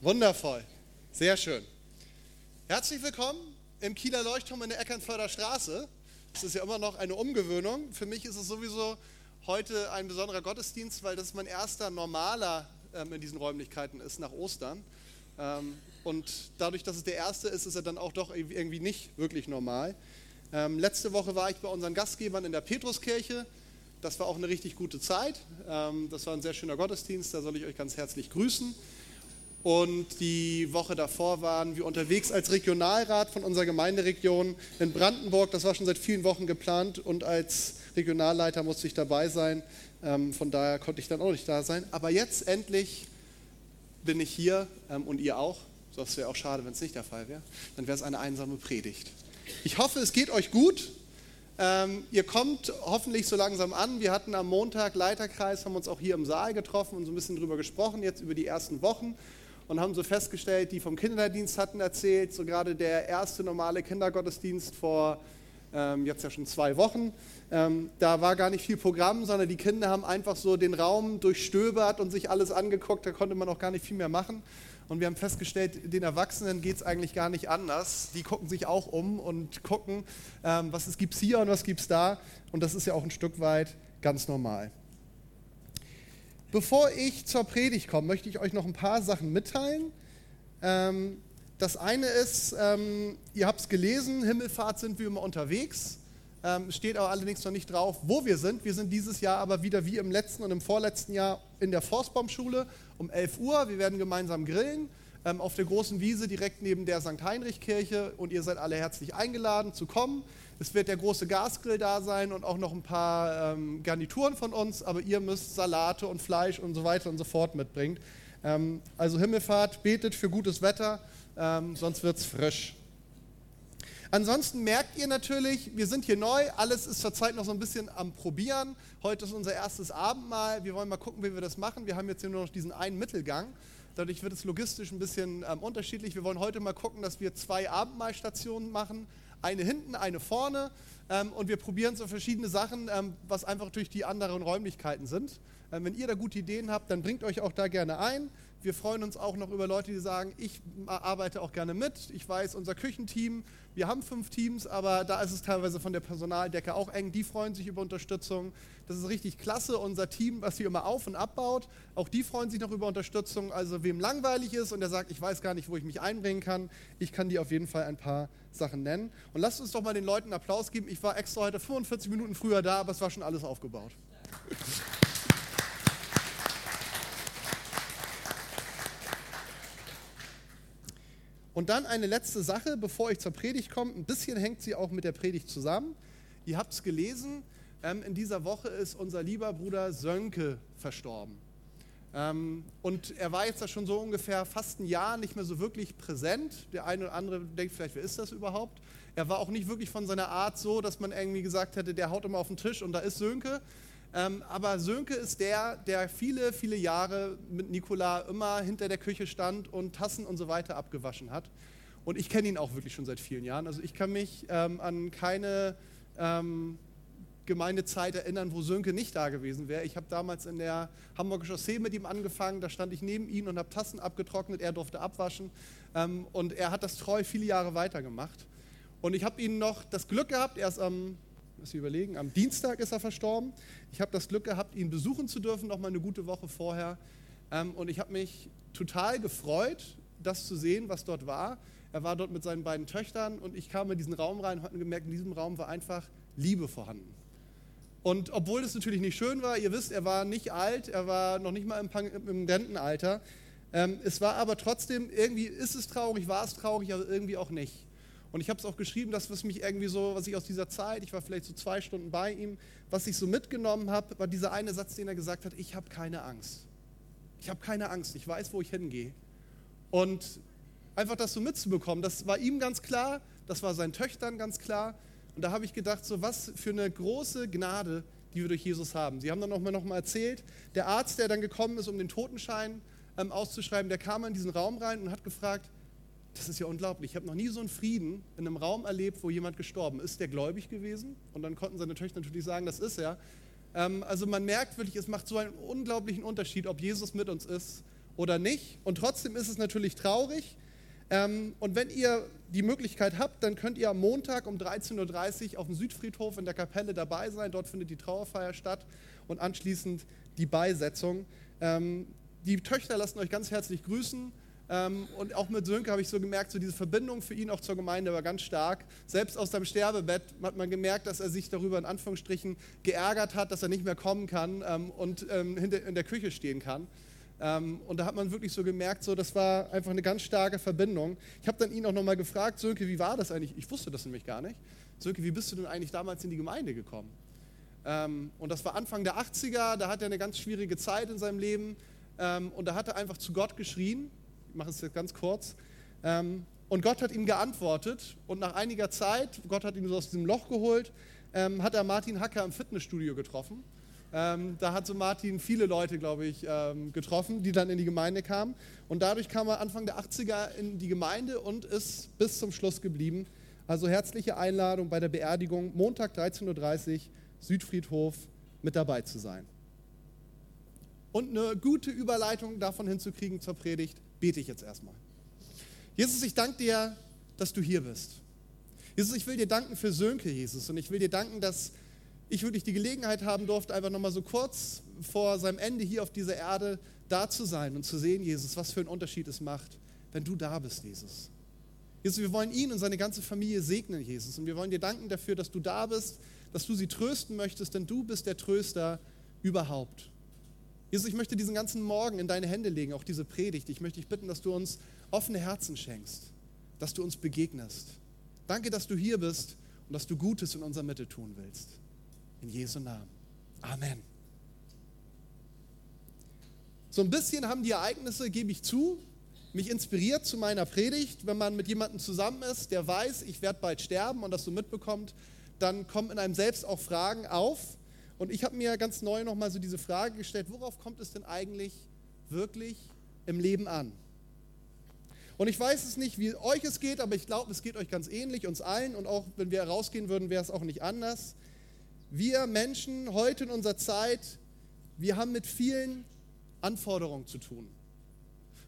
Wundervoll. Sehr schön. Herzlich willkommen im Kieler Leuchtturm in der Eckernförder Straße. Das ist ja immer noch eine Umgewöhnung. Für mich ist es sowieso heute ein besonderer Gottesdienst, weil das mein erster normaler ähm, in diesen Räumlichkeiten ist nach Ostern. Ähm, und dadurch, dass es der erste ist, ist er dann auch doch irgendwie nicht wirklich normal. Ähm, letzte Woche war ich bei unseren Gastgebern in der Petruskirche. Das war auch eine richtig gute Zeit. Das war ein sehr schöner Gottesdienst. Da soll ich euch ganz herzlich grüßen. Und die Woche davor waren wir unterwegs als Regionalrat von unserer Gemeinderegion in Brandenburg. Das war schon seit vielen Wochen geplant und als Regionalleiter musste ich dabei sein. Ähm, von daher konnte ich dann auch nicht da sein. Aber jetzt endlich bin ich hier ähm, und ihr auch. Das wäre auch schade, wenn es nicht der Fall wäre. Dann wäre es eine einsame Predigt. Ich hoffe, es geht euch gut. Ähm, ihr kommt hoffentlich so langsam an. Wir hatten am Montag Leiterkreis, haben uns auch hier im Saal getroffen und so ein bisschen drüber gesprochen, jetzt über die ersten Wochen und haben so festgestellt, die vom Kinderdienst hatten erzählt, so gerade der erste normale Kindergottesdienst vor ähm, jetzt ja schon zwei Wochen. Ähm, da war gar nicht viel Programm, sondern die Kinder haben einfach so den Raum durchstöbert und sich alles angeguckt, da konnte man auch gar nicht viel mehr machen. Und wir haben festgestellt, den Erwachsenen geht es eigentlich gar nicht anders. Die gucken sich auch um und gucken, ähm, was gibt es hier und was gibt es da. Und das ist ja auch ein Stück weit ganz normal. Bevor ich zur Predigt komme, möchte ich euch noch ein paar Sachen mitteilen. Ähm, das eine ist, ähm, ihr habt es gelesen, Himmelfahrt sind wir immer unterwegs. Ähm, steht aber allerdings noch nicht drauf, wo wir sind. Wir sind dieses Jahr aber wieder wie im letzten und im vorletzten Jahr in der Forstbaumschule um 11 Uhr. Wir werden gemeinsam grillen auf der großen Wiese direkt neben der St. Heinrich-Kirche und ihr seid alle herzlich eingeladen zu kommen. Es wird der große Gasgrill da sein und auch noch ein paar ähm, Garnituren von uns, aber ihr müsst Salate und Fleisch und so weiter und so fort mitbringen. Ähm, also Himmelfahrt, betet für gutes Wetter, ähm, sonst wird es frisch. Ansonsten merkt ihr natürlich, wir sind hier neu, alles ist zurzeit noch so ein bisschen am Probieren. Heute ist unser erstes Abendmahl, wir wollen mal gucken, wie wir das machen. Wir haben jetzt hier nur noch diesen einen Mittelgang. Dadurch wird es logistisch ein bisschen ähm, unterschiedlich. Wir wollen heute mal gucken, dass wir zwei Abendmahlstationen machen eine hinten, eine vorne. Ähm, und wir probieren so verschiedene Sachen, ähm, was einfach durch die anderen Räumlichkeiten sind. Ähm, wenn ihr da gute Ideen habt, dann bringt euch auch da gerne ein. Wir freuen uns auch noch über Leute, die sagen, ich arbeite auch gerne mit. Ich weiß, unser Küchenteam, wir haben fünf Teams, aber da ist es teilweise von der Personaldecke auch eng. Die freuen sich über Unterstützung. Das ist richtig klasse. Unser Team, was hier immer auf und abbaut, auch die freuen sich noch über Unterstützung. Also wem langweilig ist und der sagt, ich weiß gar nicht, wo ich mich einbringen kann, ich kann dir auf jeden Fall ein paar Sachen nennen. Und lasst uns doch mal den Leuten Applaus geben. Ich war extra heute 45 Minuten früher da, aber es war schon alles aufgebaut. Und dann eine letzte Sache, bevor ich zur Predigt komme. Ein bisschen hängt sie auch mit der Predigt zusammen. Ihr habt es gelesen, ähm, in dieser Woche ist unser lieber Bruder Sönke verstorben. Ähm, und er war jetzt da schon so ungefähr fast ein Jahr nicht mehr so wirklich präsent. Der eine oder andere denkt vielleicht, wer ist das überhaupt? Er war auch nicht wirklich von seiner Art so, dass man irgendwie gesagt hätte, der haut immer auf den Tisch und da ist Sönke. Ähm, aber Sönke ist der, der viele, viele Jahre mit Nikola immer hinter der Küche stand und Tassen und so weiter abgewaschen hat. Und ich kenne ihn auch wirklich schon seit vielen Jahren. Also ich kann mich ähm, an keine ähm, Gemeindezeit erinnern, wo Sönke nicht da gewesen wäre. Ich habe damals in der Hamburger Chaussee mit ihm angefangen. Da stand ich neben ihm und habe Tassen abgetrocknet. Er durfte abwaschen. Ähm, und er hat das treu viele Jahre weitergemacht. Und ich habe ihn noch das Glück gehabt, er ist am muss ich überlegen, am Dienstag ist er verstorben. Ich habe das Glück gehabt, ihn besuchen zu dürfen, noch mal eine gute Woche vorher. Ähm, und ich habe mich total gefreut, das zu sehen, was dort war. Er war dort mit seinen beiden Töchtern und ich kam in diesen Raum rein und habe gemerkt, in diesem Raum war einfach Liebe vorhanden. Und obwohl es natürlich nicht schön war, ihr wisst, er war nicht alt, er war noch nicht mal im, im Rentenalter. Ähm, es war aber trotzdem, irgendwie ist es traurig, war es traurig, aber irgendwie auch nicht. Und ich habe es auch geschrieben, das, was mich irgendwie so, was ich aus dieser Zeit, ich war vielleicht so zwei Stunden bei ihm, was ich so mitgenommen habe, war dieser eine Satz, den er gesagt hat, ich habe keine Angst. Ich habe keine Angst, ich weiß, wo ich hingehe. Und einfach das so mitzubekommen, das war ihm ganz klar, das war seinen Töchtern ganz klar. Und da habe ich gedacht, so was für eine große Gnade, die wir durch Jesus haben. Sie haben dann nochmal noch mal erzählt, der Arzt, der dann gekommen ist, um den Totenschein ähm, auszuschreiben, der kam in diesen Raum rein und hat gefragt, das ist ja unglaublich. Ich habe noch nie so einen Frieden in einem Raum erlebt, wo jemand gestorben ist. Der gläubig gewesen? Und dann konnten seine Töchter natürlich sagen, das ist er. Ähm, also man merkt wirklich, es macht so einen unglaublichen Unterschied, ob Jesus mit uns ist oder nicht. Und trotzdem ist es natürlich traurig. Ähm, und wenn ihr die Möglichkeit habt, dann könnt ihr am Montag um 13.30 Uhr auf dem Südfriedhof in der Kapelle dabei sein. Dort findet die Trauerfeier statt und anschließend die Beisetzung. Ähm, die Töchter lassen euch ganz herzlich grüßen. Ähm, und auch mit Sönke habe ich so gemerkt, so diese Verbindung für ihn auch zur Gemeinde war ganz stark. Selbst aus seinem Sterbebett hat man gemerkt, dass er sich darüber in Anführungsstrichen geärgert hat, dass er nicht mehr kommen kann ähm, und ähm, in der Küche stehen kann. und da hat man wirklich so gemerkt, so, das war einfach eine ganz starke Verbindung. Ich habe dann ihn auch nochmal gefragt, Sönke, wie war das eigentlich? Ich wusste das nämlich gar nicht. Sönke, wie bist du denn eigentlich damals in die Gemeinde gekommen? und das war Anfang der 80er, da hat er eine ganz schwierige Zeit in seinem Leben. und da hat er einfach zu Gott geschrien ich mache es jetzt ganz kurz. Ähm, und Gott hat ihm geantwortet und nach einiger Zeit, Gott hat ihn so aus diesem Loch geholt, ähm, hat er Martin Hacker im Fitnessstudio getroffen. Ähm, da hat so Martin viele Leute, glaube ich, ähm, getroffen, die dann in die Gemeinde kamen. Und dadurch kam er Anfang der 80er in die Gemeinde und ist bis zum Schluss geblieben. Also herzliche Einladung bei der Beerdigung, Montag 13.30 Uhr, Südfriedhof, mit dabei zu sein. Und eine gute Überleitung davon hinzukriegen zur Predigt, bete ich jetzt erstmal. Jesus, ich danke dir, dass du hier bist. Jesus, ich will dir danken für Sönke, Jesus. Und ich will dir danken, dass ich wirklich die Gelegenheit haben durfte, einfach nochmal so kurz vor seinem Ende hier auf dieser Erde da zu sein und zu sehen, Jesus, was für einen Unterschied es macht, wenn du da bist, Jesus. Jesus, wir wollen ihn und seine ganze Familie segnen, Jesus. Und wir wollen dir danken dafür, dass du da bist, dass du sie trösten möchtest, denn du bist der Tröster überhaupt. Jesus, ich möchte diesen ganzen Morgen in deine Hände legen, auch diese Predigt. Ich möchte dich bitten, dass du uns offene Herzen schenkst, dass du uns begegnest. Danke, dass du hier bist und dass du Gutes in unserer Mitte tun willst. In Jesu Namen. Amen. So ein bisschen haben die Ereignisse, gebe ich zu, mich inspiriert zu meiner Predigt. Wenn man mit jemandem zusammen ist, der weiß, ich werde bald sterben und das so mitbekommt, dann kommen in einem selbst auch Fragen auf, und ich habe mir ganz neu nochmal so diese Frage gestellt, worauf kommt es denn eigentlich wirklich im Leben an? Und ich weiß es nicht, wie euch es geht, aber ich glaube, es geht euch ganz ähnlich, uns allen. Und auch wenn wir rausgehen würden, wäre es auch nicht anders. Wir Menschen heute in unserer Zeit, wir haben mit vielen Anforderungen zu tun.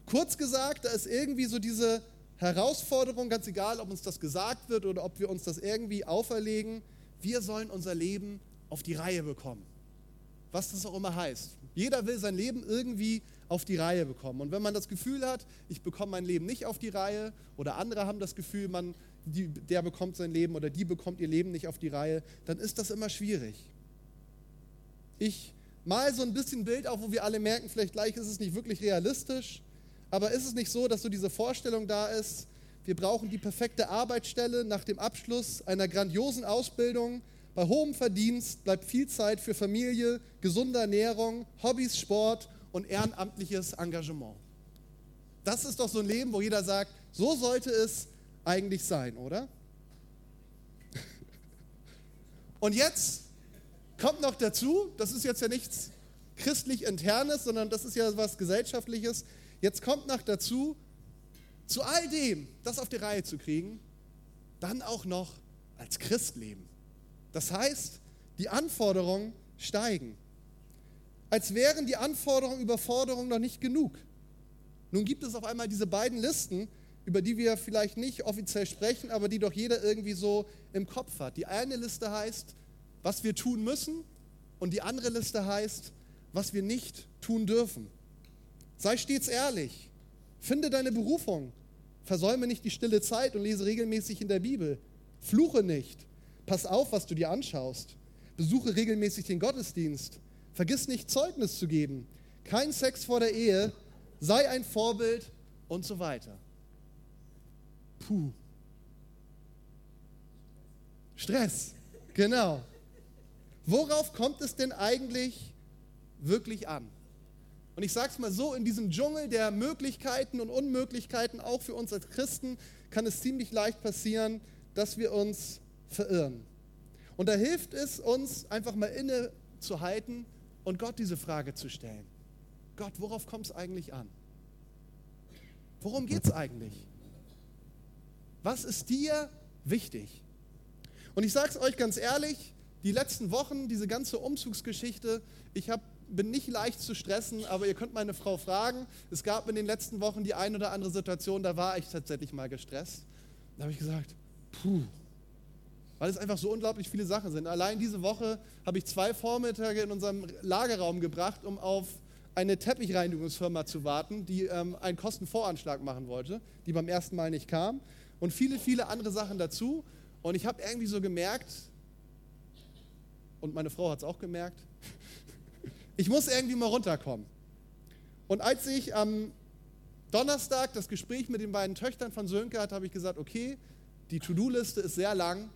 Kurz gesagt, da ist irgendwie so diese Herausforderung, ganz egal, ob uns das gesagt wird oder ob wir uns das irgendwie auferlegen, wir sollen unser Leben auf die Reihe bekommen. Was das auch immer heißt. Jeder will sein Leben irgendwie auf die Reihe bekommen. Und wenn man das Gefühl hat, ich bekomme mein Leben nicht auf die Reihe, oder andere haben das Gefühl, man, die, der bekommt sein Leben oder die bekommt ihr Leben nicht auf die Reihe, dann ist das immer schwierig. Ich mal so ein bisschen Bild auf, wo wir alle merken, vielleicht gleich ist es nicht wirklich realistisch, aber ist es nicht so, dass so diese Vorstellung da ist, wir brauchen die perfekte Arbeitsstelle nach dem Abschluss einer grandiosen Ausbildung, bei hohem Verdienst bleibt viel Zeit für Familie, gesunde Ernährung, Hobbys, Sport und ehrenamtliches Engagement. Das ist doch so ein Leben, wo jeder sagt, so sollte es eigentlich sein, oder? Und jetzt kommt noch dazu, das ist jetzt ja nichts christlich internes, sondern das ist ja was gesellschaftliches. Jetzt kommt noch dazu, zu all dem, das auf die Reihe zu kriegen, dann auch noch als Christ leben. Das heißt, die Anforderungen steigen. Als wären die Anforderungen, Überforderungen noch nicht genug. Nun gibt es auf einmal diese beiden Listen, über die wir vielleicht nicht offiziell sprechen, aber die doch jeder irgendwie so im Kopf hat. Die eine Liste heißt, was wir tun müssen und die andere Liste heißt, was wir nicht tun dürfen. Sei stets ehrlich. Finde deine Berufung. Versäume nicht die stille Zeit und lese regelmäßig in der Bibel. Fluche nicht. Pass auf, was du dir anschaust. Besuche regelmäßig den Gottesdienst. Vergiss nicht, Zeugnis zu geben. Kein Sex vor der Ehe. Sei ein Vorbild und so weiter. Puh. Stress. Genau. Worauf kommt es denn eigentlich wirklich an? Und ich sage es mal so, in diesem Dschungel der Möglichkeiten und Unmöglichkeiten, auch für uns als Christen, kann es ziemlich leicht passieren, dass wir uns verirren. Und da hilft es uns, einfach mal innezuhalten und Gott diese Frage zu stellen. Gott, worauf kommt es eigentlich an? Worum geht es eigentlich? Was ist dir wichtig? Und ich sage es euch ganz ehrlich, die letzten Wochen, diese ganze Umzugsgeschichte, ich habe bin nicht leicht zu stressen, aber ihr könnt meine Frau fragen. Es gab in den letzten Wochen die ein oder andere Situation, da war ich tatsächlich mal gestresst. Da habe ich gesagt, puh, weil es einfach so unglaublich viele Sachen sind. Allein diese Woche habe ich zwei Vormittage in unserem Lagerraum gebracht, um auf eine Teppichreinigungsfirma zu warten, die ähm, einen Kostenvoranschlag machen wollte, die beim ersten Mal nicht kam. Und viele, viele andere Sachen dazu. Und ich habe irgendwie so gemerkt, und meine Frau hat es auch gemerkt, ich muss irgendwie mal runterkommen. Und als ich am Donnerstag das Gespräch mit den beiden Töchtern von Sönke hatte, habe ich gesagt, okay, die To-Do-Liste ist sehr lang,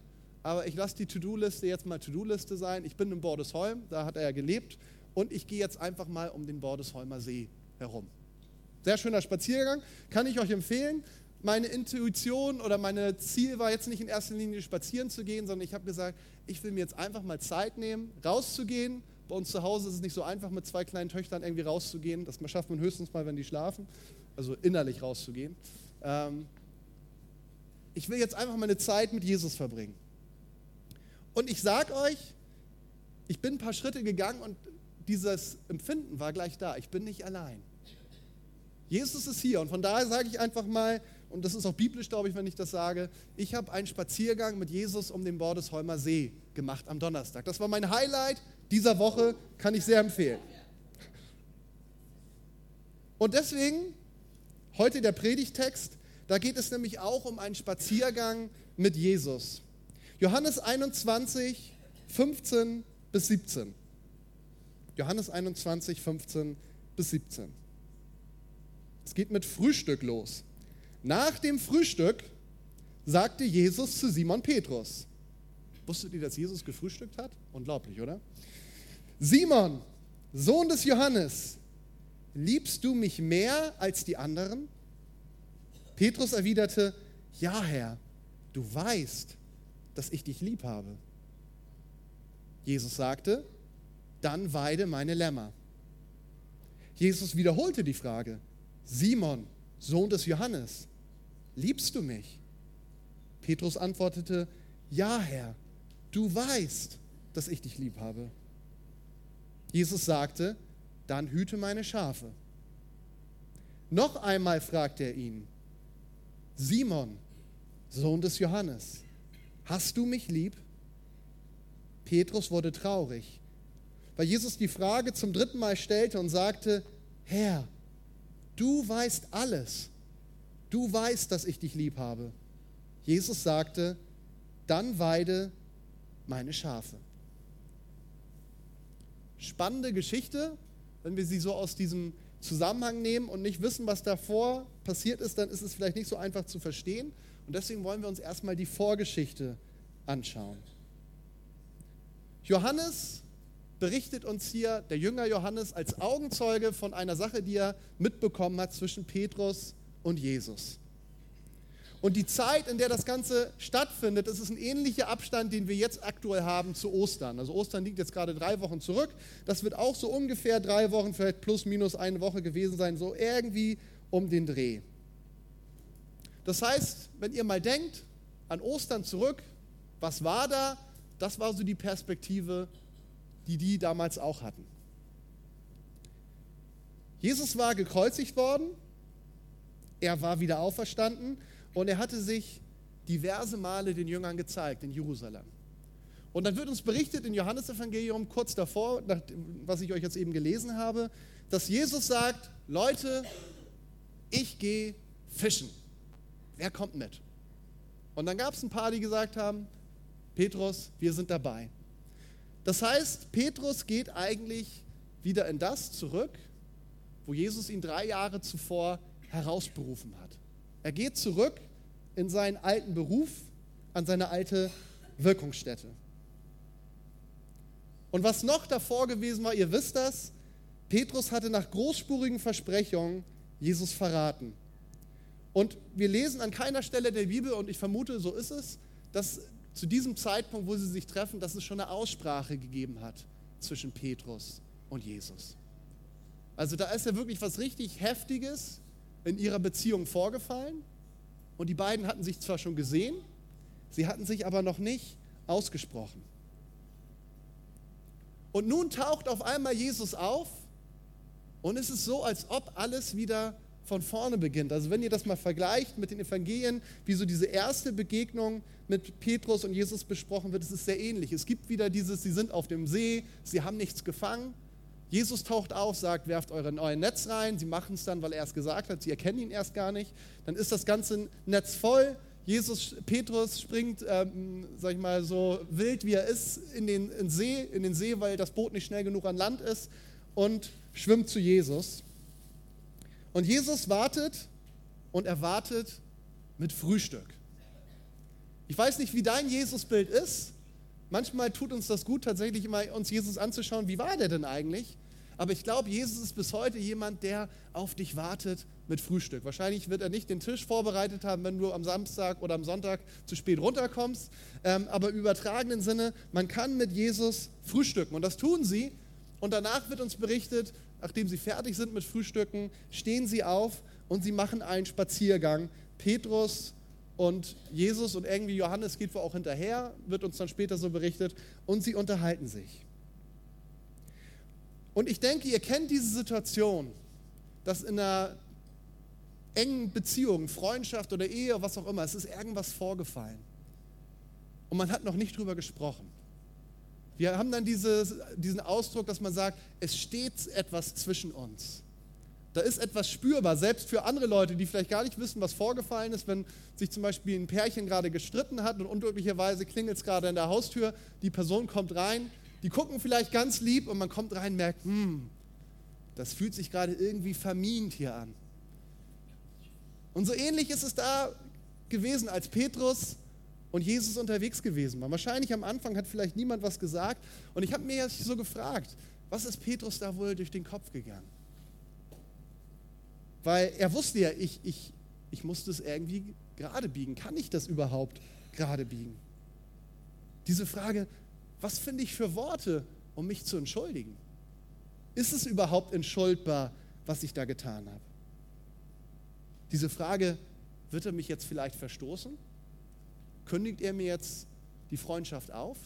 aber ich lasse die To-Do-Liste jetzt mal To-Do-Liste sein. Ich bin in Bordesholm, da hat er ja gelebt, und ich gehe jetzt einfach mal um den Bordesholmer See herum. Sehr schöner Spaziergang, kann ich euch empfehlen. Meine Intuition oder mein Ziel war jetzt nicht in erster Linie spazieren zu gehen, sondern ich habe gesagt, ich will mir jetzt einfach mal Zeit nehmen, rauszugehen. Bei uns zu Hause ist es nicht so einfach, mit zwei kleinen Töchtern irgendwie rauszugehen. Das schafft man höchstens mal, wenn die schlafen, also innerlich rauszugehen. Ähm, ich will jetzt einfach meine Zeit mit Jesus verbringen. Und ich sage euch, ich bin ein paar Schritte gegangen und dieses Empfinden war gleich da. Ich bin nicht allein. Jesus ist hier und von daher sage ich einfach mal, und das ist auch biblisch, glaube ich, wenn ich das sage, ich habe einen Spaziergang mit Jesus um den Bordesholmer See gemacht am Donnerstag. Das war mein Highlight dieser Woche, kann ich sehr empfehlen. Und deswegen heute der Predigtext, da geht es nämlich auch um einen Spaziergang mit Jesus. Johannes 21, 15 bis 17. Johannes 21, 15 bis 17. Es geht mit Frühstück los. Nach dem Frühstück sagte Jesus zu Simon Petrus. Wusstet ihr, dass Jesus gefrühstückt hat? Unglaublich, oder? Simon, Sohn des Johannes, liebst du mich mehr als die anderen? Petrus erwiderte, ja Herr, du weißt, dass ich dich lieb habe. Jesus sagte, dann weide meine Lämmer. Jesus wiederholte die Frage, Simon, Sohn des Johannes, liebst du mich? Petrus antwortete, ja Herr, du weißt, dass ich dich lieb habe. Jesus sagte, dann hüte meine Schafe. Noch einmal fragte er ihn, Simon, Sohn des Johannes, hast du mich lieb? Petrus wurde traurig, weil Jesus die Frage zum dritten Mal stellte und sagte, Herr, du weißt alles. Du weißt, dass ich dich lieb habe. Jesus sagte, dann weide meine Schafe. Spannende Geschichte, wenn wir sie so aus diesem Zusammenhang nehmen und nicht wissen, was davor passiert ist, dann ist es vielleicht nicht so einfach zu verstehen. Und deswegen wollen wir uns erstmal die Vorgeschichte anschauen. Johannes berichtet uns hier, der Jünger Johannes, als Augenzeuge von einer Sache, die er mitbekommen hat zwischen Petrus und Jesus. Und die Zeit, in der das Ganze stattfindet, das ist ein ähnlicher Abstand, den wir jetzt aktuell haben zu Ostern. Also Ostern liegt jetzt gerade drei Wochen zurück. Das wird auch so ungefähr drei Wochen, vielleicht plus minus eine Woche gewesen sein, so irgendwie um den Dreh. Das heißt, wenn ihr mal denkt an Ostern zurück, was war da? Das war so die Perspektive, die die damals auch hatten. Jesus war gekreuzigt worden, er war wieder auferstanden und er hatte sich diverse Male den Jüngern gezeigt in Jerusalem. Und dann wird uns berichtet in Johannesevangelium kurz davor, was ich euch jetzt eben gelesen habe, dass Jesus sagt, Leute, ich gehe fischen. Wer kommt mit? Und dann gab es ein paar, die gesagt haben, Petrus, wir sind dabei. Das heißt, Petrus geht eigentlich wieder in das zurück, wo Jesus ihn drei Jahre zuvor herausberufen hat. Er geht zurück in seinen alten Beruf, an seine alte Wirkungsstätte. Und was noch davor gewesen war, ihr wisst das, Petrus hatte nach großspurigen Versprechungen Jesus verraten. Und wir lesen an keiner Stelle der Bibel, und ich vermute, so ist es, dass zu diesem Zeitpunkt, wo sie sich treffen, dass es schon eine Aussprache gegeben hat zwischen Petrus und Jesus. Also da ist ja wirklich was richtig Heftiges in ihrer Beziehung vorgefallen. Und die beiden hatten sich zwar schon gesehen, sie hatten sich aber noch nicht ausgesprochen. Und nun taucht auf einmal Jesus auf und es ist so, als ob alles wieder von vorne beginnt. Also wenn ihr das mal vergleicht mit den Evangelien, wie so diese erste Begegnung mit Petrus und Jesus besprochen wird, es ist sehr ähnlich. Es gibt wieder dieses, sie sind auf dem See, sie haben nichts gefangen. Jesus taucht auf, sagt, werft eure neuen Netz rein. Sie machen es dann, weil er es gesagt hat. Sie erkennen ihn erst gar nicht. Dann ist das ganze Netz voll. Jesus, Petrus springt, ähm, sag ich mal, so wild wie er ist, in den, in See, in den See, weil das Boot nicht schnell genug an Land ist und schwimmt zu Jesus. Und Jesus wartet und er wartet mit Frühstück. Ich weiß nicht, wie dein Jesusbild ist. Manchmal tut uns das gut, tatsächlich immer uns Jesus anzuschauen. Wie war der denn eigentlich? Aber ich glaube, Jesus ist bis heute jemand, der auf dich wartet mit Frühstück. Wahrscheinlich wird er nicht den Tisch vorbereitet haben, wenn du am Samstag oder am Sonntag zu spät runterkommst. Ähm, aber im übertragenen Sinne, man kann mit Jesus frühstücken. Und das tun sie. Und danach wird uns berichtet, nachdem sie fertig sind mit Frühstücken, stehen sie auf und sie machen einen Spaziergang. Petrus und Jesus und irgendwie Johannes geht wohl auch hinterher, wird uns dann später so berichtet, und sie unterhalten sich. Und ich denke, ihr kennt diese Situation, dass in einer engen Beziehung, Freundschaft oder Ehe, was auch immer, es ist irgendwas vorgefallen. Und man hat noch nicht drüber gesprochen. Wir haben dann dieses, diesen Ausdruck, dass man sagt, es steht etwas zwischen uns. Da ist etwas spürbar, selbst für andere Leute, die vielleicht gar nicht wissen, was vorgefallen ist, wenn sich zum Beispiel ein Pärchen gerade gestritten hat und unglücklicherweise klingelt es gerade an der Haustür, die Person kommt rein, die gucken vielleicht ganz lieb und man kommt rein und merkt, hm, das fühlt sich gerade irgendwie vermint hier an. Und so ähnlich ist es da gewesen, als Petrus und Jesus unterwegs gewesen war. Wahrscheinlich am Anfang hat vielleicht niemand was gesagt. Und ich habe mir jetzt so gefragt, was ist Petrus da wohl durch den Kopf gegangen? Weil er wusste ja, ich, ich, ich muss das irgendwie gerade biegen. Kann ich das überhaupt gerade biegen? Diese Frage, was finde ich für Worte, um mich zu entschuldigen? Ist es überhaupt entschuldbar, was ich da getan habe? Diese Frage, wird er mich jetzt vielleicht verstoßen? Kündigt er mir jetzt die Freundschaft auf?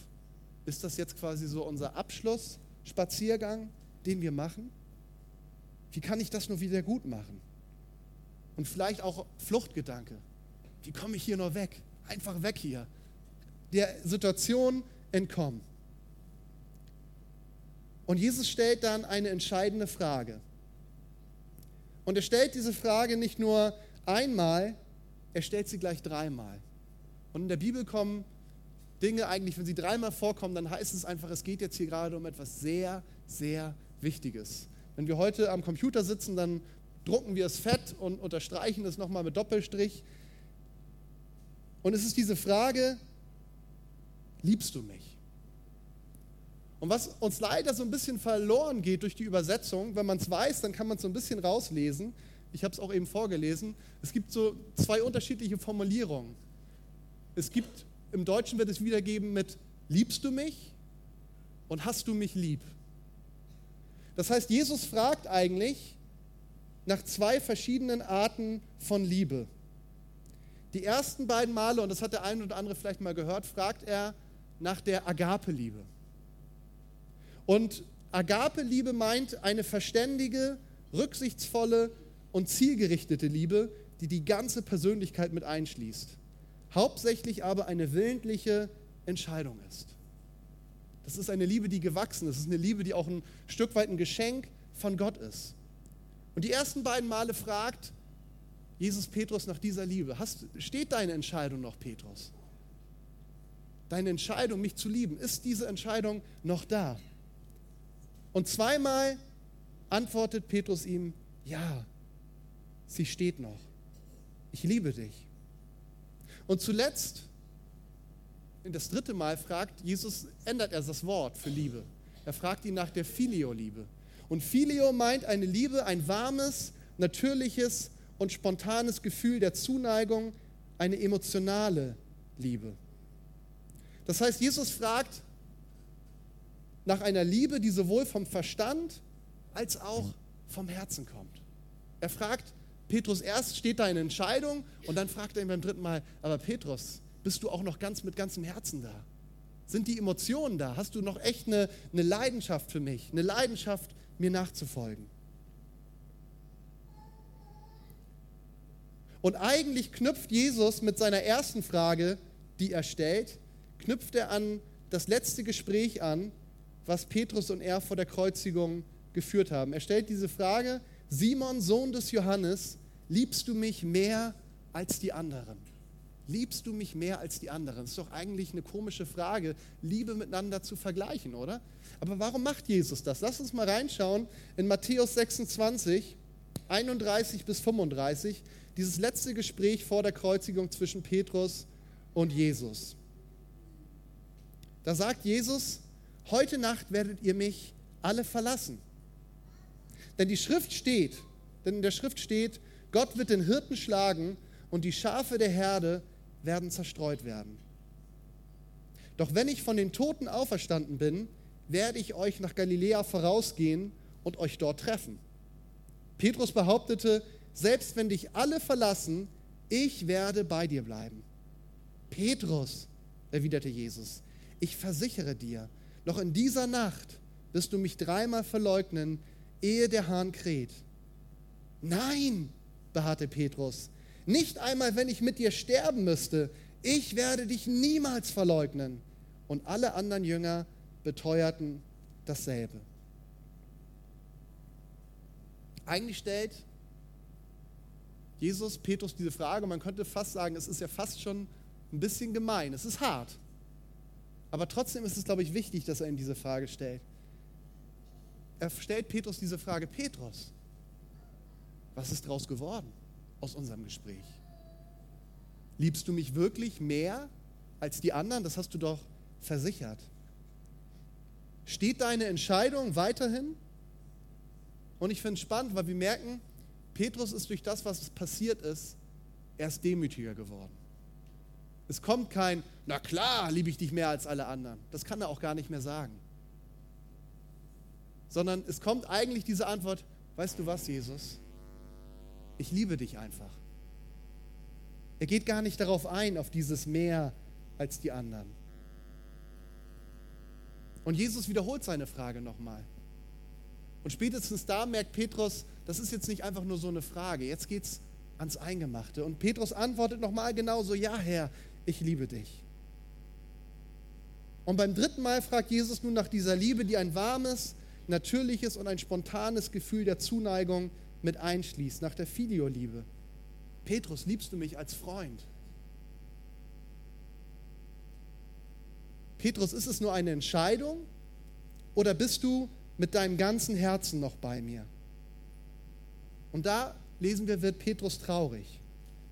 Ist das jetzt quasi so unser Abschlussspaziergang, den wir machen? Wie kann ich das nur wieder gut machen? Und vielleicht auch Fluchtgedanke. Wie komme ich hier nur weg? Einfach weg hier. Der Situation entkommen. Und Jesus stellt dann eine entscheidende Frage. Und er stellt diese Frage nicht nur einmal, er stellt sie gleich dreimal. Und in der Bibel kommen Dinge eigentlich, wenn sie dreimal vorkommen, dann heißt es einfach, es geht jetzt hier gerade um etwas sehr, sehr Wichtiges. Wenn wir heute am Computer sitzen, dann drucken wir es fett und unterstreichen es nochmal mit Doppelstrich. Und es ist diese Frage, liebst du mich? Und was uns leider so ein bisschen verloren geht durch die Übersetzung, wenn man es weiß, dann kann man es so ein bisschen rauslesen. Ich habe es auch eben vorgelesen. Es gibt so zwei unterschiedliche Formulierungen. Es gibt, im Deutschen wird es wiedergeben mit liebst du mich und hast du mich lieb. Das heißt, Jesus fragt eigentlich nach zwei verschiedenen Arten von Liebe. Die ersten beiden Male, und das hat der eine oder andere vielleicht mal gehört, fragt er nach der Agape-Liebe. Und Agape-Liebe meint eine verständige, rücksichtsvolle und zielgerichtete Liebe, die die ganze Persönlichkeit mit einschließt hauptsächlich aber eine willentliche Entscheidung ist. Das ist eine Liebe, die gewachsen ist. Das ist eine Liebe, die auch ein Stück weit ein Geschenk von Gott ist. Und die ersten beiden Male fragt Jesus Petrus nach dieser Liebe. Hast, steht deine Entscheidung noch, Petrus? Deine Entscheidung, mich zu lieben, ist diese Entscheidung noch da? Und zweimal antwortet Petrus ihm, ja, sie steht noch. Ich liebe dich. Und zuletzt, das dritte Mal fragt Jesus, ändert er das Wort für Liebe. Er fragt ihn nach der Filio-Liebe. Und Filio meint eine Liebe, ein warmes, natürliches und spontanes Gefühl der Zuneigung, eine emotionale Liebe. Das heißt, Jesus fragt nach einer Liebe, die sowohl vom Verstand als auch vom Herzen kommt. Er fragt Petrus erst steht da eine Entscheidung und dann fragt er ihn beim dritten Mal, aber Petrus, bist du auch noch ganz mit ganzem Herzen da? Sind die Emotionen da? Hast du noch echt eine, eine Leidenschaft für mich? Eine Leidenschaft, mir nachzufolgen? Und eigentlich knüpft Jesus mit seiner ersten Frage, die er stellt, knüpft er an das letzte Gespräch an, was Petrus und er vor der Kreuzigung geführt haben. Er stellt diese Frage, Simon, Sohn des Johannes, liebst du mich mehr als die anderen? Liebst du mich mehr als die anderen? Das ist doch eigentlich eine komische Frage, Liebe miteinander zu vergleichen, oder? Aber warum macht Jesus das? Lass uns mal reinschauen in Matthäus 26, 31 bis 35 dieses letzte Gespräch vor der Kreuzigung zwischen Petrus und Jesus. Da sagt Jesus, heute Nacht werdet ihr mich alle verlassen. Denn die Schrift steht, denn in der Schrift steht, Gott wird den Hirten schlagen und die Schafe der Herde werden zerstreut werden. Doch wenn ich von den Toten auferstanden bin, werde ich euch nach Galiläa vorausgehen und euch dort treffen. Petrus behauptete, selbst wenn dich alle verlassen, ich werde bei dir bleiben. Petrus, erwiderte Jesus, ich versichere dir, noch in dieser Nacht wirst du mich dreimal verleugnen, ehe der Hahn kräht. Nein, beharrte Petrus, nicht einmal wenn ich mit dir sterben müsste, ich werde dich niemals verleugnen. Und alle anderen Jünger beteuerten dasselbe. Eigentlich stellt Jesus Petrus diese Frage, man könnte fast sagen, es ist ja fast schon ein bisschen gemein, es ist hart. Aber trotzdem ist es, glaube ich, wichtig, dass er ihm diese Frage stellt. Er stellt Petrus diese Frage, Petrus, was ist daraus geworden aus unserem Gespräch? Liebst du mich wirklich mehr als die anderen? Das hast du doch versichert. Steht deine Entscheidung weiterhin? Und ich finde es spannend, weil wir merken, Petrus ist durch das, was passiert ist, erst demütiger geworden. Es kommt kein, na klar, liebe ich dich mehr als alle anderen. Das kann er auch gar nicht mehr sagen. Sondern es kommt eigentlich diese Antwort, weißt du was, Jesus? Ich liebe dich einfach. Er geht gar nicht darauf ein, auf dieses mehr als die anderen. Und Jesus wiederholt seine Frage nochmal. Und spätestens da merkt Petrus, das ist jetzt nicht einfach nur so eine Frage, jetzt geht es ans Eingemachte. Und Petrus antwortet nochmal genauso, ja Herr, ich liebe dich. Und beim dritten Mal fragt Jesus nun nach dieser Liebe, die ein warmes, natürliches und ein spontanes Gefühl der Zuneigung mit einschließt, nach der Filioliebe. Petrus, liebst du mich als Freund? Petrus, ist es nur eine Entscheidung oder bist du mit deinem ganzen Herzen noch bei mir? Und da lesen wir, wird Petrus traurig.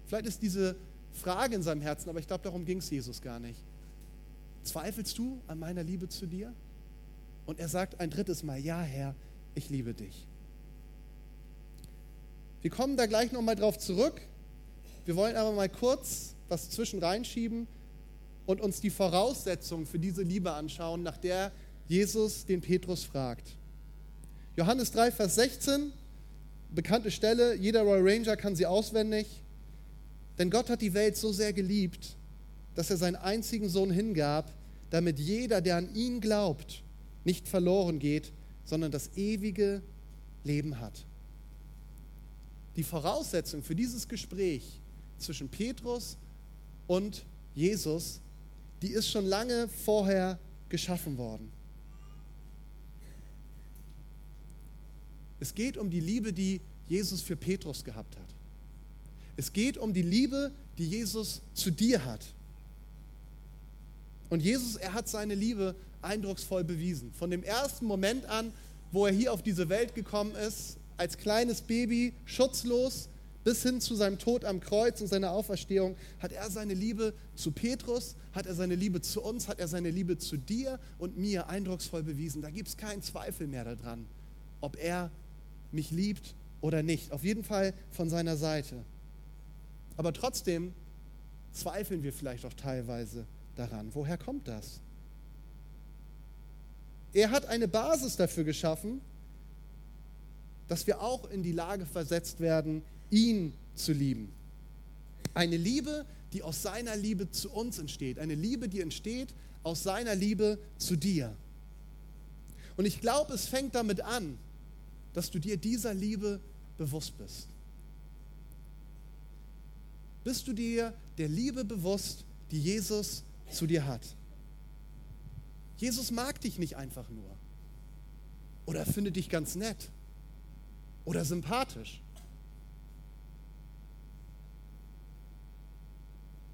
Vielleicht ist diese Frage in seinem Herzen, aber ich glaube, darum ging es Jesus gar nicht. Zweifelst du an meiner Liebe zu dir? Und er sagt ein drittes Mal, ja Herr, ich liebe dich. Wir kommen da gleich nochmal drauf zurück. Wir wollen aber mal kurz was zwischen reinschieben und uns die Voraussetzungen für diese Liebe anschauen, nach der Jesus den Petrus fragt. Johannes 3, Vers 16, bekannte Stelle, jeder Royal Ranger kann sie auswendig. Denn Gott hat die Welt so sehr geliebt, dass er seinen einzigen Sohn hingab, damit jeder, der an ihn glaubt, nicht verloren geht, sondern das ewige Leben hat. Die Voraussetzung für dieses Gespräch zwischen Petrus und Jesus, die ist schon lange vorher geschaffen worden. Es geht um die Liebe, die Jesus für Petrus gehabt hat. Es geht um die Liebe, die Jesus zu dir hat. Und Jesus, er hat seine Liebe eindrucksvoll bewiesen. Von dem ersten Moment an, wo er hier auf diese Welt gekommen ist, als kleines Baby, schutzlos, bis hin zu seinem Tod am Kreuz und seiner Auferstehung, hat er seine Liebe zu Petrus, hat er seine Liebe zu uns, hat er seine Liebe zu dir und mir eindrucksvoll bewiesen. Da gibt es keinen Zweifel mehr daran, ob er mich liebt oder nicht. Auf jeden Fall von seiner Seite. Aber trotzdem zweifeln wir vielleicht auch teilweise daran. Woher kommt das? Er hat eine Basis dafür geschaffen, dass wir auch in die Lage versetzt werden, ihn zu lieben. Eine Liebe, die aus seiner Liebe zu uns entsteht. Eine Liebe, die entsteht aus seiner Liebe zu dir. Und ich glaube, es fängt damit an, dass du dir dieser Liebe bewusst bist. Bist du dir der Liebe bewusst, die Jesus zu dir hat? Jesus mag dich nicht einfach nur. Oder findet dich ganz nett. Oder sympathisch.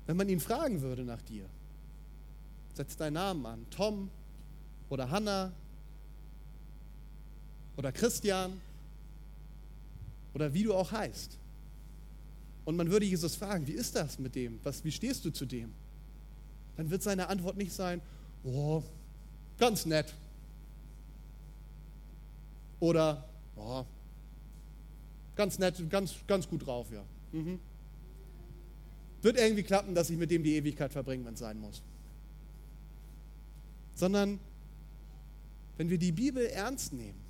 Wenn man ihn fragen würde nach dir, setz deinen Namen an, Tom oder Hannah oder Christian oder wie du auch heißt. Und man würde Jesus fragen, wie ist das mit dem? Was, wie stehst du zu dem? Dann wird seine Antwort nicht sein, oh, ganz nett. Oder, oh, ganz nett, ganz, ganz gut drauf, ja. Mhm. Wird irgendwie klappen, dass ich mit dem die Ewigkeit verbringe, wenn es sein muss. Sondern, wenn wir die Bibel ernst nehmen,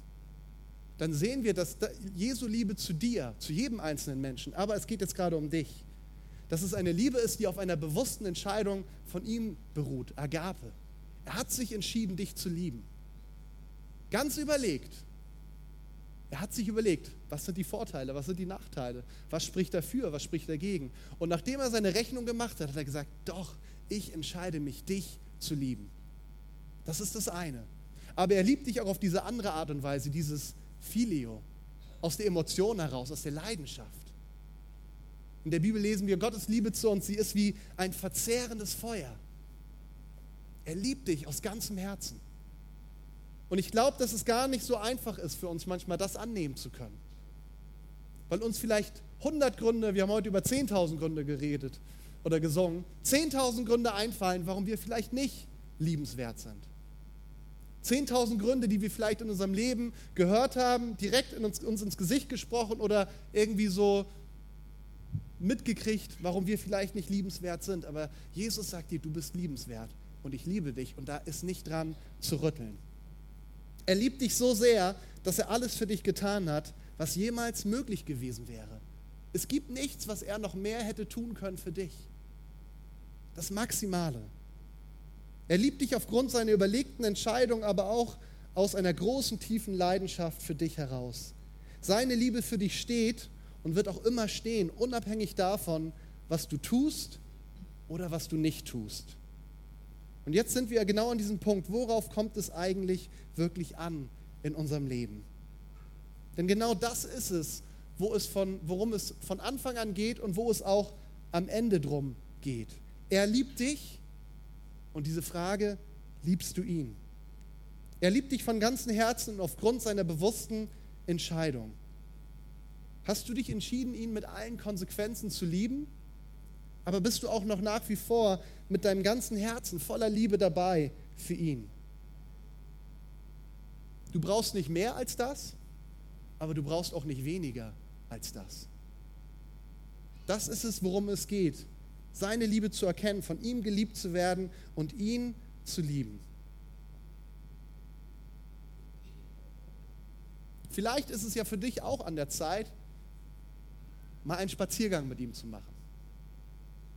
dann sehen wir, dass Jesu Liebe zu dir, zu jedem einzelnen Menschen, aber es geht jetzt gerade um dich, dass es eine Liebe ist, die auf einer bewussten Entscheidung von ihm beruht, Agape. Er hat sich entschieden, dich zu lieben. Ganz überlegt. Er hat sich überlegt, was sind die Vorteile, was sind die Nachteile, was spricht dafür, was spricht dagegen. Und nachdem er seine Rechnung gemacht hat, hat er gesagt, doch, ich entscheide mich, dich zu lieben. Das ist das eine. Aber er liebt dich auch auf diese andere Art und Weise, dieses Filio, aus der Emotion heraus, aus der Leidenschaft. In der Bibel lesen wir, Gottes Liebe zu uns, sie ist wie ein verzehrendes Feuer. Er liebt dich aus ganzem Herzen. Und ich glaube, dass es gar nicht so einfach ist für uns manchmal, das annehmen zu können. Weil uns vielleicht 100 Gründe, wir haben heute über 10.000 Gründe geredet oder gesungen, 10.000 Gründe einfallen, warum wir vielleicht nicht liebenswert sind. 10.000 Gründe, die wir vielleicht in unserem Leben gehört haben, direkt in uns, uns ins Gesicht gesprochen oder irgendwie so mitgekriegt, warum wir vielleicht nicht liebenswert sind. Aber Jesus sagt dir, du bist liebenswert und ich liebe dich und da ist nicht dran zu rütteln. Er liebt dich so sehr, dass er alles für dich getan hat, was jemals möglich gewesen wäre. Es gibt nichts, was er noch mehr hätte tun können für dich. Das Maximale. Er liebt dich aufgrund seiner überlegten Entscheidung, aber auch aus einer großen, tiefen Leidenschaft für dich heraus. Seine Liebe für dich steht und wird auch immer stehen, unabhängig davon, was du tust oder was du nicht tust. Und jetzt sind wir genau an diesem Punkt, worauf kommt es eigentlich wirklich an in unserem Leben? Denn genau das ist es, wo es von, worum es von Anfang an geht und wo es auch am Ende drum geht. Er liebt dich und diese Frage, liebst du ihn? Er liebt dich von ganzem Herzen und aufgrund seiner bewussten Entscheidung. Hast du dich entschieden, ihn mit allen Konsequenzen zu lieben? Aber bist du auch noch nach wie vor mit deinem ganzen Herzen voller Liebe dabei für ihn? Du brauchst nicht mehr als das, aber du brauchst auch nicht weniger als das. Das ist es, worum es geht seine Liebe zu erkennen, von ihm geliebt zu werden und ihn zu lieben. Vielleicht ist es ja für dich auch an der Zeit, mal einen Spaziergang mit ihm zu machen.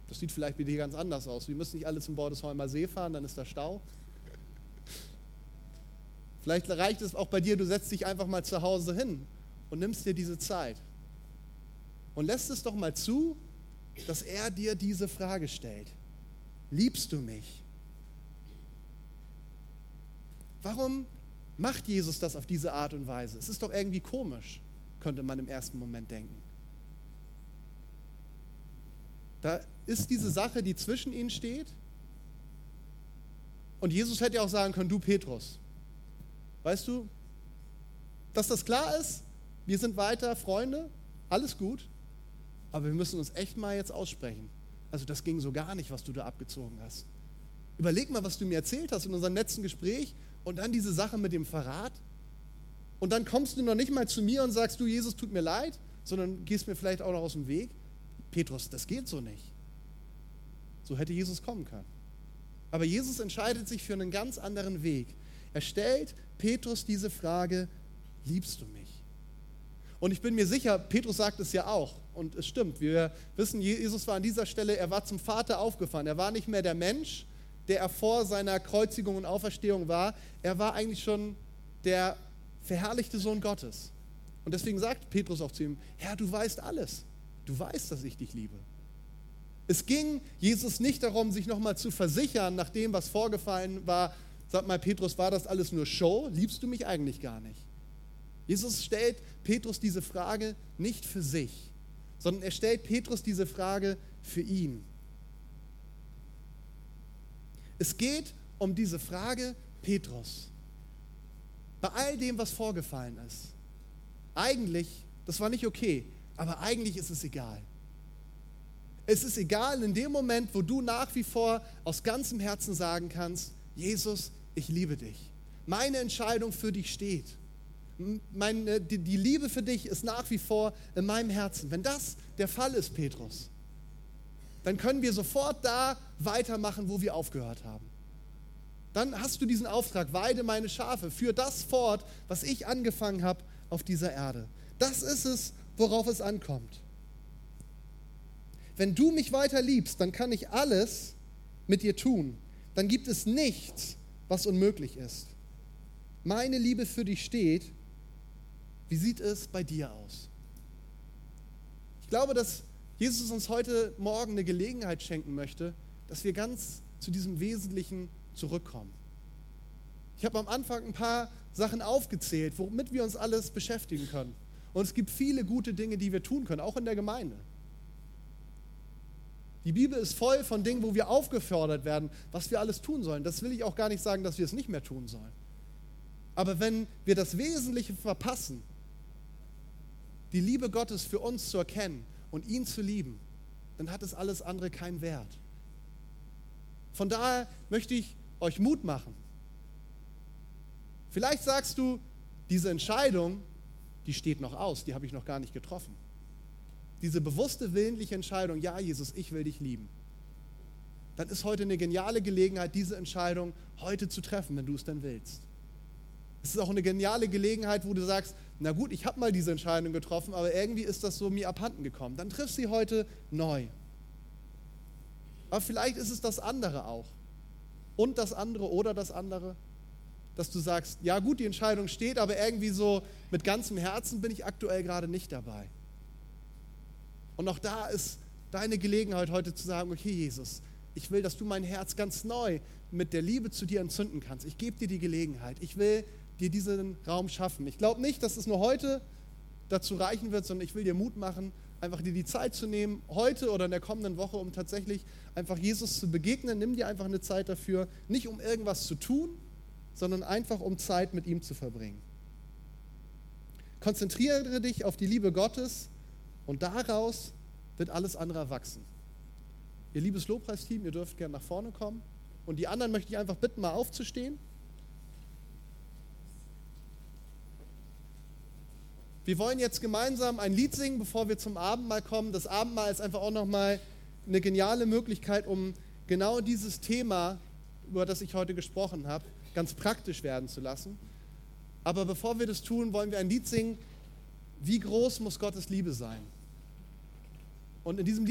Das sieht vielleicht bei dir ganz anders aus. Wir müssen nicht alle zum Bordesholmer See fahren, dann ist da Stau. Vielleicht reicht es auch bei dir, du setzt dich einfach mal zu Hause hin und nimmst dir diese Zeit. Und lässt es doch mal zu, dass er dir diese Frage stellt. Liebst du mich? Warum macht Jesus das auf diese Art und Weise? Es ist doch irgendwie komisch, könnte man im ersten Moment denken. Da ist diese Sache, die zwischen ihnen steht. Und Jesus hätte ja auch sagen können, du Petrus, weißt du, dass das klar ist, wir sind weiter Freunde, alles gut, aber wir müssen uns echt mal jetzt aussprechen. Also das ging so gar nicht, was du da abgezogen hast. Überleg mal, was du mir erzählt hast in unserem letzten Gespräch und dann diese Sache mit dem Verrat. Und dann kommst du noch nicht mal zu mir und sagst, du Jesus, tut mir leid, sondern gehst mir vielleicht auch noch aus dem Weg. Petrus, das geht so nicht. So hätte Jesus kommen können. Aber Jesus entscheidet sich für einen ganz anderen Weg. Er stellt Petrus diese Frage, liebst du mich? Und ich bin mir sicher, Petrus sagt es ja auch. Und es stimmt. Wir wissen, Jesus war an dieser Stelle, er war zum Vater aufgefahren. Er war nicht mehr der Mensch, der er vor seiner Kreuzigung und Auferstehung war. Er war eigentlich schon der verherrlichte Sohn Gottes. Und deswegen sagt Petrus auch zu ihm, Herr, du weißt alles. Du weißt, dass ich dich liebe. Es ging Jesus nicht darum, sich nochmal zu versichern, nach dem, was vorgefallen war. Sag mal, Petrus, war das alles nur Show? Liebst du mich eigentlich gar nicht? Jesus stellt Petrus diese Frage nicht für sich, sondern er stellt Petrus diese Frage für ihn. Es geht um diese Frage, Petrus, bei all dem, was vorgefallen ist. Eigentlich, das war nicht okay, aber eigentlich ist es egal. Es ist egal in dem Moment, wo du nach wie vor aus ganzem Herzen sagen kannst, Jesus, ich liebe dich. Meine Entscheidung für dich steht. Meine, die, die Liebe für dich ist nach wie vor in meinem Herzen. Wenn das der Fall ist, Petrus, dann können wir sofort da weitermachen, wo wir aufgehört haben. Dann hast du diesen Auftrag, weide meine Schafe, führ das fort, was ich angefangen habe auf dieser Erde. Das ist es, worauf es ankommt wenn du mich weiter liebst, dann kann ich alles mit dir tun. Dann gibt es nichts, was unmöglich ist. Meine Liebe für dich steht. Wie sieht es bei dir aus? Ich glaube, dass Jesus uns heute Morgen eine Gelegenheit schenken möchte, dass wir ganz zu diesem Wesentlichen zurückkommen. Ich habe am Anfang ein paar Sachen aufgezählt, womit wir uns alles beschäftigen können. Und es gibt viele gute Dinge, die wir tun können, auch in der Gemeinde. Die Bibel ist voll von Dingen, wo wir aufgefordert werden, was wir alles tun sollen. Das will ich auch gar nicht sagen, dass wir es nicht mehr tun sollen. Aber wenn wir das Wesentliche verpassen, die Liebe Gottes für uns zu erkennen und ihn zu lieben, dann hat es alles andere keinen Wert. Von daher möchte ich euch Mut machen. Vielleicht sagst du, diese Entscheidung, die steht noch aus, die habe ich noch gar nicht getroffen. Diese bewusste, willentliche Entscheidung, ja, Jesus, ich will dich lieben. Dann ist heute eine geniale Gelegenheit, diese Entscheidung heute zu treffen, wenn du es denn willst. Es ist auch eine geniale Gelegenheit, wo du sagst, na gut, ich habe mal diese Entscheidung getroffen, aber irgendwie ist das so mir abhanden gekommen. Dann triff sie heute neu. Aber vielleicht ist es das andere auch. Und das andere oder das andere, dass du sagst, ja gut, die Entscheidung steht, aber irgendwie so mit ganzem Herzen bin ich aktuell gerade nicht dabei. Und auch da ist deine Gelegenheit heute zu sagen, okay Jesus, ich will, dass du mein Herz ganz neu mit der Liebe zu dir entzünden kannst. Ich gebe dir die Gelegenheit. Ich will dir diesen Raum schaffen. Ich glaube nicht, dass es nur heute dazu reichen wird, sondern ich will dir Mut machen, einfach dir die Zeit zu nehmen, heute oder in der kommenden Woche, um tatsächlich einfach Jesus zu begegnen. Nimm dir einfach eine Zeit dafür, nicht um irgendwas zu tun, sondern einfach um Zeit mit ihm zu verbringen. Konzentriere dich auf die Liebe Gottes und daraus wird alles andere erwachsen. Ihr liebes Lobpreisteam, ihr dürft gerne nach vorne kommen. Und die anderen möchte ich einfach bitten, mal aufzustehen. Wir wollen jetzt gemeinsam ein Lied singen, bevor wir zum Abendmahl kommen. Das Abendmahl ist einfach auch nochmal eine geniale Möglichkeit, um genau dieses Thema, über das ich heute gesprochen habe, ganz praktisch werden zu lassen. Aber bevor wir das tun, wollen wir ein Lied singen. Wie groß muss Gottes Liebe sein? Und in diesem